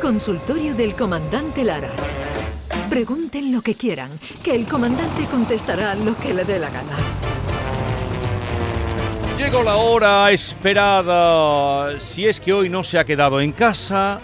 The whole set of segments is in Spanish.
Consultorio del Comandante Lara. Pregunten lo que quieran, que el comandante contestará lo que le dé la gana. Llegó la hora esperada. Si es que hoy no se ha quedado en casa,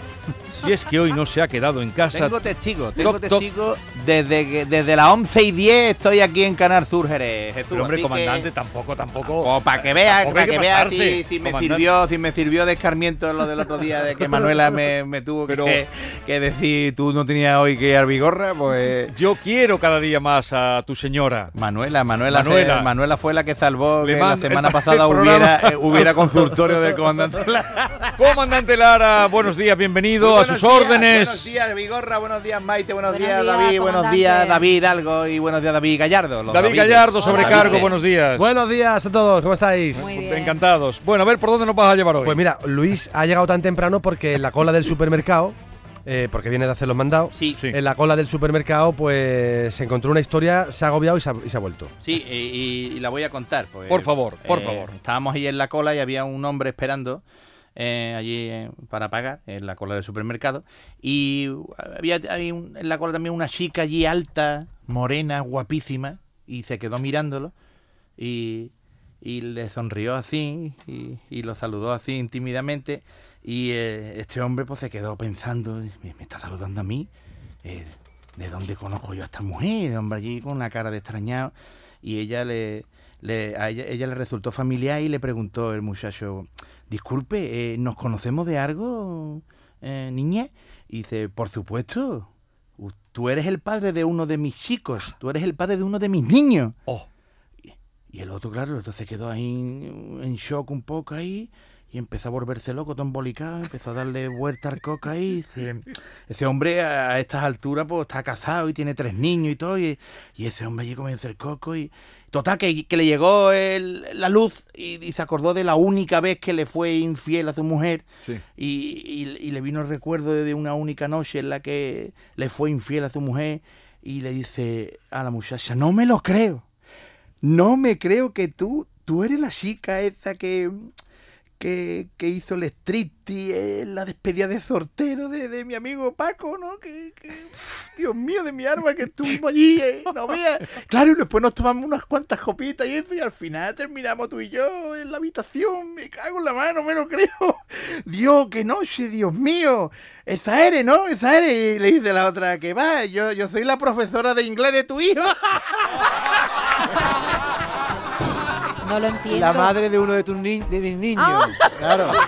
si es que hoy no se ha quedado en casa. Tengo testigo, tengo testigo desde, desde las 11 y 10 estoy aquí en Canal Sur Jerez, Jesús. Pero hombre, comandante, que- tampoco, tampoco. O para que veas, tampoco para que que veas pasarse, si, si me sirvió, si me sirvió de escarmiento lo del otro día de que Manuela me, me tuvo Pero- que, que decir tú no tenías hoy que ir a Vigorra, pues Yo quiero cada día más a tu señora. Manuela, Manuela, Manuela. se- Manuela fue la que salvó Le que la semana el- pasada el hubiera, eh, hubiera consultorio del comandante. Comandante Lara, buenos días, bienvenido a buenos sus días, órdenes. Buenos días, Vigorra, buenos días, Maite, buenos, Buenos días, días, David, buenos días, David Hidalgo y buenos días, David Gallardo. los David Davides. Gallardo, sobrecargo, buenos días. Buenos días a todos, ¿cómo estáis? Muy bien. Encantados. Bueno, a ver, ¿por dónde nos vas a llevar hoy? Pues mira, Luis ha llegado tan temprano porque en la cola del supermercado, eh, porque viene de hacer los mandados, Sí, Sí. en la cola del supermercado pues se encontró una historia, se ha agobiado y se ha, y se ha vuelto. Sí, y la voy a contar. pues. Por favor, por Eh, favor. Estábamos ahí en la cola y había un hombre esperando eh, allí eh, para pagar en la cola del supermercado. Y había, había un- en la cola también una chica allí alta, morena, guapísima, y se quedó mirándolo y, y le sonrió así y, y lo saludó así tímidamente. Y eh, este hombre pues se quedó pensando, me, está saludando a mí. ¿De dónde conozco yo a esta mujer? Hombre, allí con una cara de extrañado. Y ella le, le- a ella, ella le resultó familiar y le preguntó el muchacho, disculpe, eh, ¿nos conocemos de algo, eh, niña? Y dice, por supuesto, tú eres el padre de uno de mis chicos, tú eres el padre de uno de mis niños. Oh, Y el otro, claro, se quedó ahí en shock un poco ahí y empezó a volverse loco, todo embolicado, empezó a darle vuelta al coca ahí. Ese, ese hombre a, estas alturas pues está casado y tiene tres niños y todo, y, y ese hombre allí comenzó el coco y... Total, que, que le llegó el- la luz y, y se acordó de la única vez que le fue infiel a su mujer sí. y, y- y le vino el recuerdo de una única noche en la que le fue infiel a su mujer y le dice a la muchacha, no me lo creo, no me creo que tú, tú eres la chica esa que, que, que hizo el striptease en la despedida de sortero de, de mi amigo Paco, ¿no? Que, Dios mío, de mi arma, que estuvimos allí, eh, no veas. Claro, y después nos tomamos unas cuantas copitas y eso, y al final terminamos tú y yo en la habitación. Me cago en la mano, me lo creo. Dios, qué noche, Dios mío. Esa eres, ¿no? Esa eres. Y le dice la otra que va, yo, yo soy la profesora de inglés de tu hijo. No lo entiendo. La madre de uno de tus ni- de mis niños. Ah. Claro.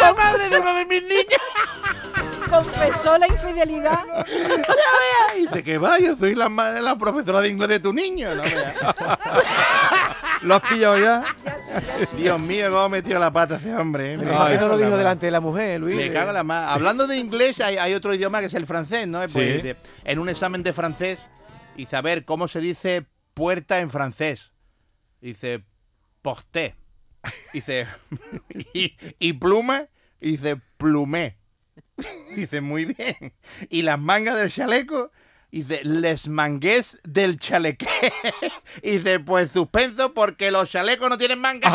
La madre de uno de mis niños. Confesó la infidelidad. Y dice que va, yo soy la, ma- la profesora de inglés de tu niño. No veas. ¿Lo has pillado ya? Ya sí, ya sí. Dios mío, cómo metió la pata ese hombre. ¿eh? Me ¿Por cago qué en no lo dijo delante de la mujer, Luis? Me cago en la mar. Hablando de inglés, hay, hay otro idioma que es el francés, ¿no? Pues, Sí. en un examen de francés, y saber cómo se dice puerta en francés. Dice porté. Dice y, y pluma, y dice plumé. Dice muy bien. Y las mangas del chaleco, dice les mangués del chalequé. Y dice pues suspenso porque los chalecos no tienen mangas.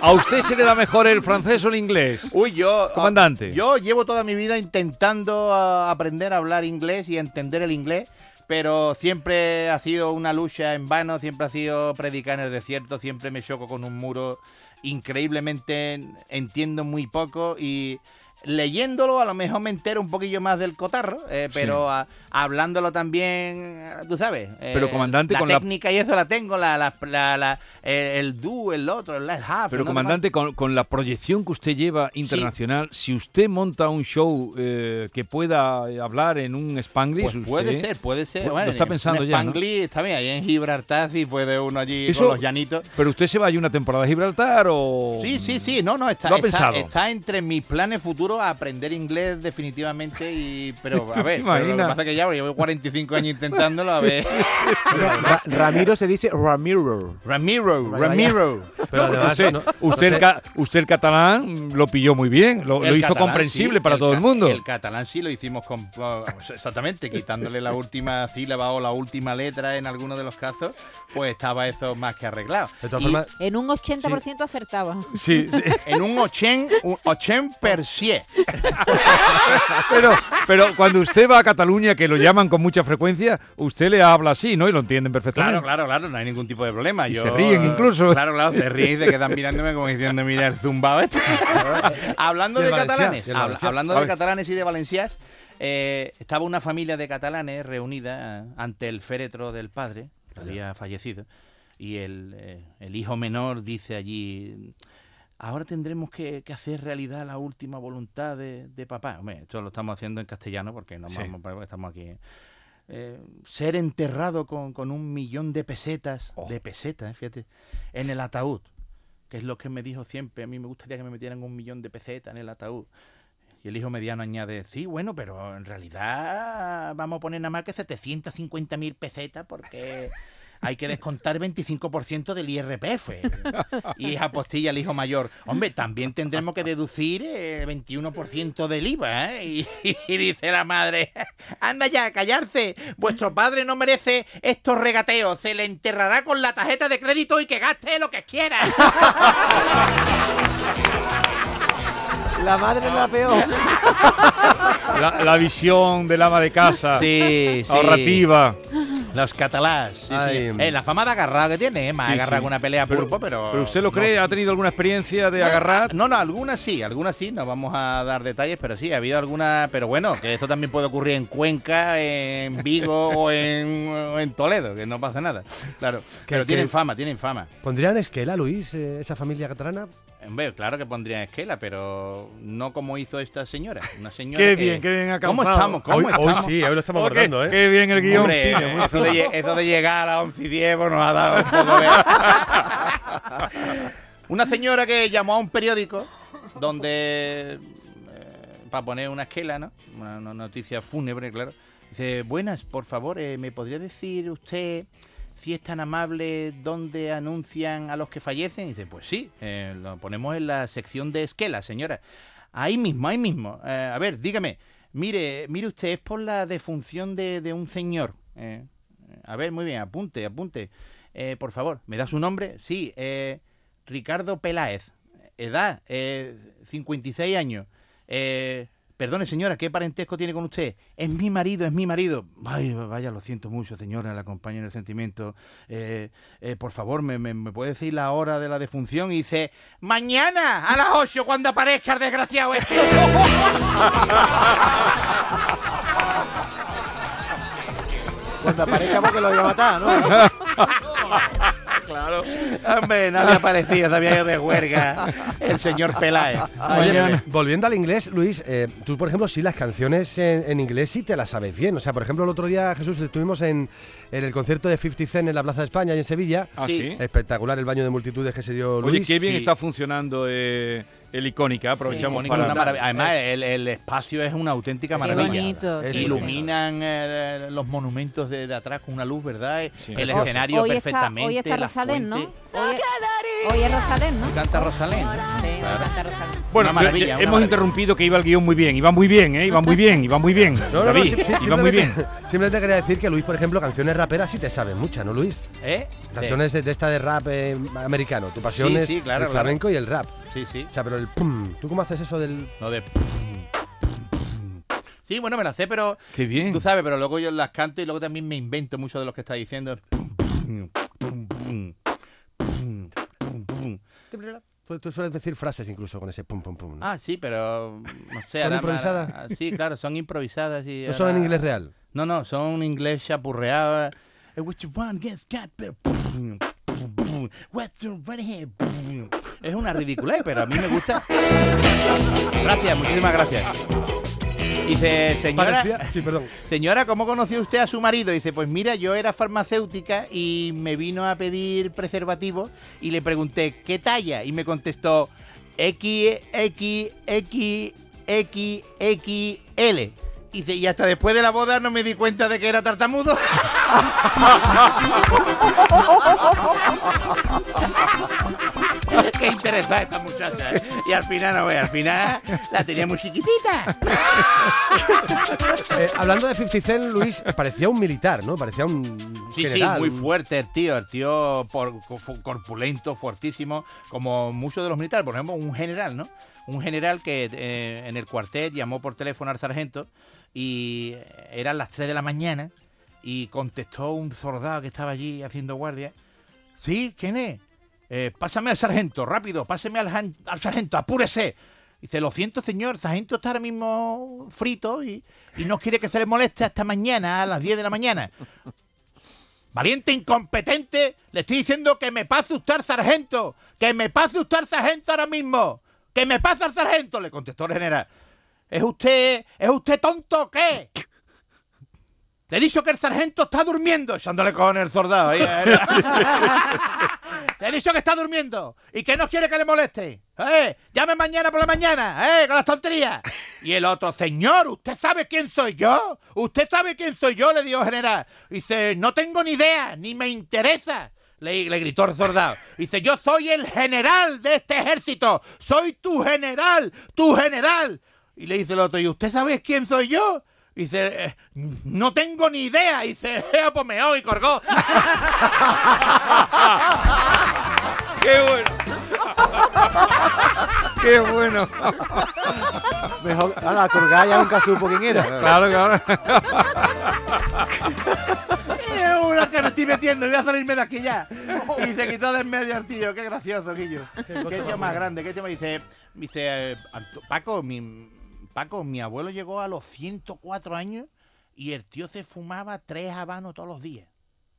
¿A usted se le da mejor el francés o el inglés? Uy, yo. Comandante. Yo llevo toda mi vida intentando ah, aprender a hablar inglés y entender el inglés, pero siempre ha sido una lucha en vano, siempre ha sido predicar en el desierto, siempre me choco con un muro. Increíblemente entiendo muy poco y leyéndolo a lo mejor me entero un poquillo más del cotarro, eh, pero hablándolo también, ah, tú sabes. eh, Pero, comandante, la con la- técnica y eso la tengo, la, la, la- la- eh, el do, el otro, el half. Pero no comandante, con, con la proyección que usted lleva internacional, si usted monta un show eh, que pueda eh, hablar en un Spanglish, Pues puede ser, puede ser. Pues, Bueno, lo está en- pensando en ya, ¿no? Spanglish está bien, ahí en Gibraltar sí puede uno allí Eso- con los llanitos. Pero usted se va a ir una temporada a Gibraltar o... Sí, sí, sí, no, no, está, ¿Lo ha está, pensado? está entre mis planes futuros aprender inglés definitivamente y pero ¿Tú a ver, pero lo que imaginas? pasa es que ya llevo 45 años intentándolo a ver. Ra- Ramiro se dice Ramiro. Ramiro. Ramiro. Pero además, usted, ¿no? usted, el ca- usted el catalán lo pilló muy bien, lo, hizo catalán, comprensible sí, para todo el mundo. El catalán sí lo hicimos con, exactamente, quitándole la última sílaba o la última letra en alguno de los casos, pues estaba eso más que arreglado. De todas Y formas, En un 80% acertaba. Sí, sí. en un 80, un 80 per cien. Pero, pero cuando usted va a Cataluña, que lo llaman con mucha frecuencia, usted le habla así, ¿no? Y lo entienden perfectamente. Claro, claro, claro, no hay ningún tipo de problema. Y Yo, se ríen incluso. Claro, claro, se ríen y se quedan mirándome como diciendo, mira el zumbao este. hablando de catalanes, habla- hablando de catalanes y de valenciás, eh, estaba una familia de catalanes reunida ante el féretro del padre, que había fallecido, y el, eh, el hijo menor dice allí... Ahora tendremos que, que hacer realidad la última voluntad de, de papá. Hombre, esto lo estamos haciendo en castellano porque no Sí. vamos, estamos aquí. Eh, ser enterrado con, con un millón de pesetas, Oh. de pesetas, fíjate, en el ataúd, que es lo que me dijo siempre. A mí me gustaría que me metieran un millón de pesetas en el ataúd. Y el hijo mediano añade, sí, bueno, pero en realidad vamos a poner nada más que 750.000 pesetas porque hay que descontar 25% del IRPF. Y apostilla el hijo mayor, hombre, también tendremos que deducir el 21% del IVA. ¿eh? Y, y dice la madre, anda ya, a callarse, vuestro padre no merece estos regateos, se le enterrará con la tarjeta de crédito y que gaste lo que quiera. La madre es la peor. La, la visión del ama de casa, Sí, sí. Los catalás. sí. Eh, la fama de agarrado que tiene, ¿eh? más Sí, agarrado sí. que una pelea Pero- pulpo, pero. ¿Pero usted lo no- cree? ¿Ha tenido alguna experiencia de agarrar? No, no, algunas sí, algunas sí, no vamos a dar detalles, pero sí, ha habido algunas, pero bueno, que esto también puede ocurrir en Cuenca, en Vigo o en, o en Toledo, que no pasa nada. Claro, pero que- tienen fama, tienen fama. ¿pondrían esquela, Luis, eh, esa familia catalana? Hombre, claro que pondrían esquela, pero no como hizo esta señora. Una señora Qué que- bien, qué bien ¿Cómo alcanzado. estamos? ¿Cómo hoy, hoy estamos? sí, hoy lo estamos abordando, ¿eh? Qué bien el guion. Hombre, fino, muy eso, de, lle- eso de llegar a las 11 y 10 pues, nos ha dado un poco de... una señora que llamó a un periódico donde... para poner una esquela, ¿no? Una, una noticia fúnebre, claro. Dice, buenas, por favor, eh, ¿me podría decir usted si es tan amable dónde anuncian a los que fallecen? Dice, pues sí, eh, lo ponemos en la sección de esquela, señora. Ahí mismo, ahí mismo. Eh, a ver, dígame. Mire, mire usted, es por la defunción de, de un señor. Eh, a ver, muy bien, apunte, apunte. Por favor, ¿me da su nombre? Sí, Ricardo Peláez. Edad, eh, 56 años. Eh, perdone, señora, ¿qué parentesco tiene con usted? Es mi marido, es mi marido. Ay, vaya, lo siento mucho, señora, la acompaño en el sentimiento. Eh, eh, por favor, ¿me, me, me puede decir la hora de la defunción? Y dice, mañana a las 8 cuando aparezca el desgraciado este. Cuando aparezca porque lo iba a matar, ¿no? Claro. Hombre, no había aparecido, se había ido de huelga el señor Peláez. Oye, volviendo al inglés, Luis, eh, tú, por ejemplo, sí las canciones en, en inglés sí te las sabes bien. O sea, por ejemplo, el otro día, Jesús, estuvimos en, en el concierto de 50 Cent en la Plaza de España y en Sevilla. ¿Ah, Sí. sí? Espectacular el baño de multitudes que se dio Luis. Oye, qué bien sí. está funcionando eh, el Icónica. Aprovechamos Mónica, para... una maravilla. Además, el, el espacio es una auténtica Qué maravilla. bonito. Es sí, Iluminan eh, los monumentos de, de atrás con una luz, ¿verdad? Sí. El escenario hoy está, perfectamente. hoy está Rosalén, ¿no? Hoy, hoy es Rosalén, ¿no? Hoy canta Rosalén. Sí, canta Rosalén. Bueno, Una maravilla, ya- una hemos maravilla. interrumpido que iba el guion muy bien. Iba muy bien, ¿eh? Iba muy bien, iba muy bien. No, no, no, David, sí- sí, iba muy bien. simplemente- quería decir que Luis, por ejemplo, canciones raperas sí te sabes muchas, ¿no, Luis? ¿Eh? Canciones de, de esta de rap eh, americano. Tu pasión Sí, es sí, claro, el claro. flamenco y el rap. Sí, sí. O sea, pero el pum. ¿Tú cómo haces eso del...? No de. Sí, bueno, me la sé, pero. Qué bien. Tú sabes, pero luego yo las canto y luego también me invento mucho de lo que está diciendo. Tú, tú sueles decir frases incluso con ese pum, pum, pum. ¿no? Ah, sí, pero. No sé, ¿Son improvisadas? ahora- Sí, claro, son improvisadas. Y ¿No son en inglés real? No, no, son inglés chapurreado. Want, yes, got the- What's your? Es una ridiculez, pero a mí me gusta. Gracias, muchísimas gracias. Dice, señora, Parecía- Sí, perdón. señora, ¿cómo conoció usted a su marido? Dice, pues mira, yo era farmacéutica y me vino a pedir preservativo y le pregunté, ¿qué talla? Y me contestó, X, X, X, XXL. Y dice, y hasta después de la boda no me di cuenta de que era tartamudo. Qué interesada esta muchacha. ¿eh? Y al final, no ve, al final la tenía muy chiquitita. Eh, hablando de 50 Cent, Luis, parecía un militar, ¿no? Parecía un Sí, general. sí, muy fuerte el tío, el tío por, co- corpulento, fuertísimo, como muchos de los militares, por ejemplo, un general, ¿no? Un general que eh, en el cuartel llamó por teléfono al sargento y eran las 3 de la mañana y contestó un soldado que estaba allí haciendo guardia. Sí, ¿quién es? "Eh, pásame al sargento, rápido, páseme al, sargento, apúrese. Dice, lo siento, señor, el sargento está ahora mismo frito y, y no quiere que se le moleste hasta mañana a las 10 de la mañana. Valiente incompetente, le estoy diciendo que me pase usted al sargento, que me pase usted al sargento ahora mismo, que me pase al sargento, le contestó el general. ¿Es usted, es usted tonto o qué? Le he dicho que el sargento está durmiendo, echándole con el soldado. ahí, eh. Le he dicho que está durmiendo y que no quiere que le moleste. ¡Eh! Llame mañana por la mañana, ¡eh! Con las tonterías. Y el otro, señor, ¿usted sabe quién soy yo? ¿Usted sabe quién soy yo? Le dijo el general. Dice, no tengo ni idea, ni me interesa. Le, le gritó el soldado. Dice, yo soy el general de este ejército. Soy tu general, tu general. Y le dice el otro, ¿y usted sabe quién soy yo? Dice, "Eh, no tengo ni idea. Dice, "Eh, pues me y colgó. ¡Qué bueno! ¡Qué bueno! Mejor, a la colgada ya nunca supo quién era. Claro, claro. Es una que me estoy metiendo, voy a salirme de aquí ya. Y se quitó de en medio tío, qué gracioso, Guillo. Qué tío más grande, qué tío me dice, dice eh, Paco, mi, Paco, mi abuelo llegó a los 104 años y el tío se fumaba tres habanos todos los días.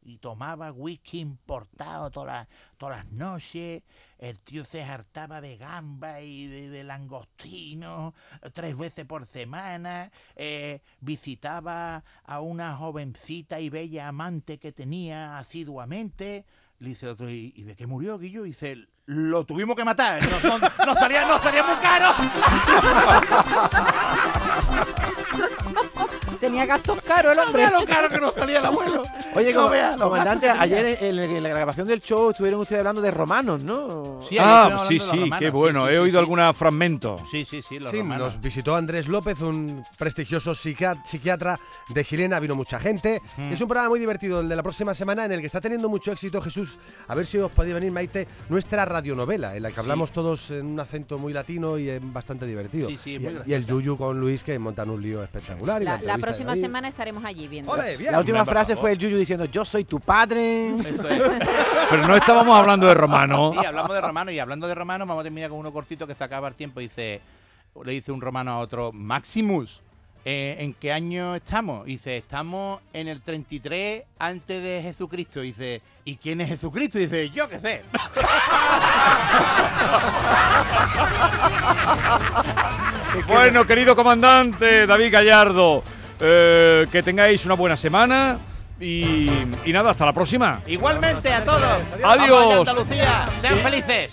Y tomaba whisky importado todas las, las noches. El tío se hartaba de gamba y de, de langostino tres veces por semana. eh, visitaba a una jovencita y bella amante que tenía asiduamente. Le dice otro, ¿y, y de qué murió, Guillo? Y dice, lo tuvimos que matar. No, no- no salía, no salía muy caro. Tenía gastos caros el hombre. lo caro que nos salía el abuelo. Oye, no como- vea comandante, ayer en, en la grabación del show estuvieron ustedes hablando de romanos, ¿no? Sí, Ah, estuvimos sí, sí, romanos. qué bueno. sí, He sí, oído sí. algún fragmento. Sí, sí, sí, los Sí, romanos. nos visitó Andrés López, un prestigioso psiquiat- psiquiatra de Girena, vino mucha gente. Mm. Es un programa muy divertido, el de la próxima semana, en el que está teniendo mucho éxito Jesús. A ver si os podéis venir, Maite, nuestra radionovela, en la que hablamos todos en un acento muy latino y es bastante divertido. Sí, sí, y, muy y el. Yuyu con Luis, que montan un lío espectacular. y La, la entrevista próxima ahí. semana estaremos allí viendo. La última frase fue el Yuyu diciendo, yo soy tu padre. Pero no estábamos hablando de romano. Sí, hablamos de romano y hablando de romano, vamos a terminar con uno cortito que se acaba el tiempo. Dice, le dice un romano a otro, Maximus, eh, ¿en qué año estamos? Dice, estamos en el 33 antes de Jesucristo. Dice, ¿y quién es Jesucristo? Dice, yo qué sé. Bueno, querido comandante David Gallardo, eh, que tengáis una buena semana y, y nada, hasta la próxima. Igualmente a todos. Adiós. Allá, Andalucía. Sean felices.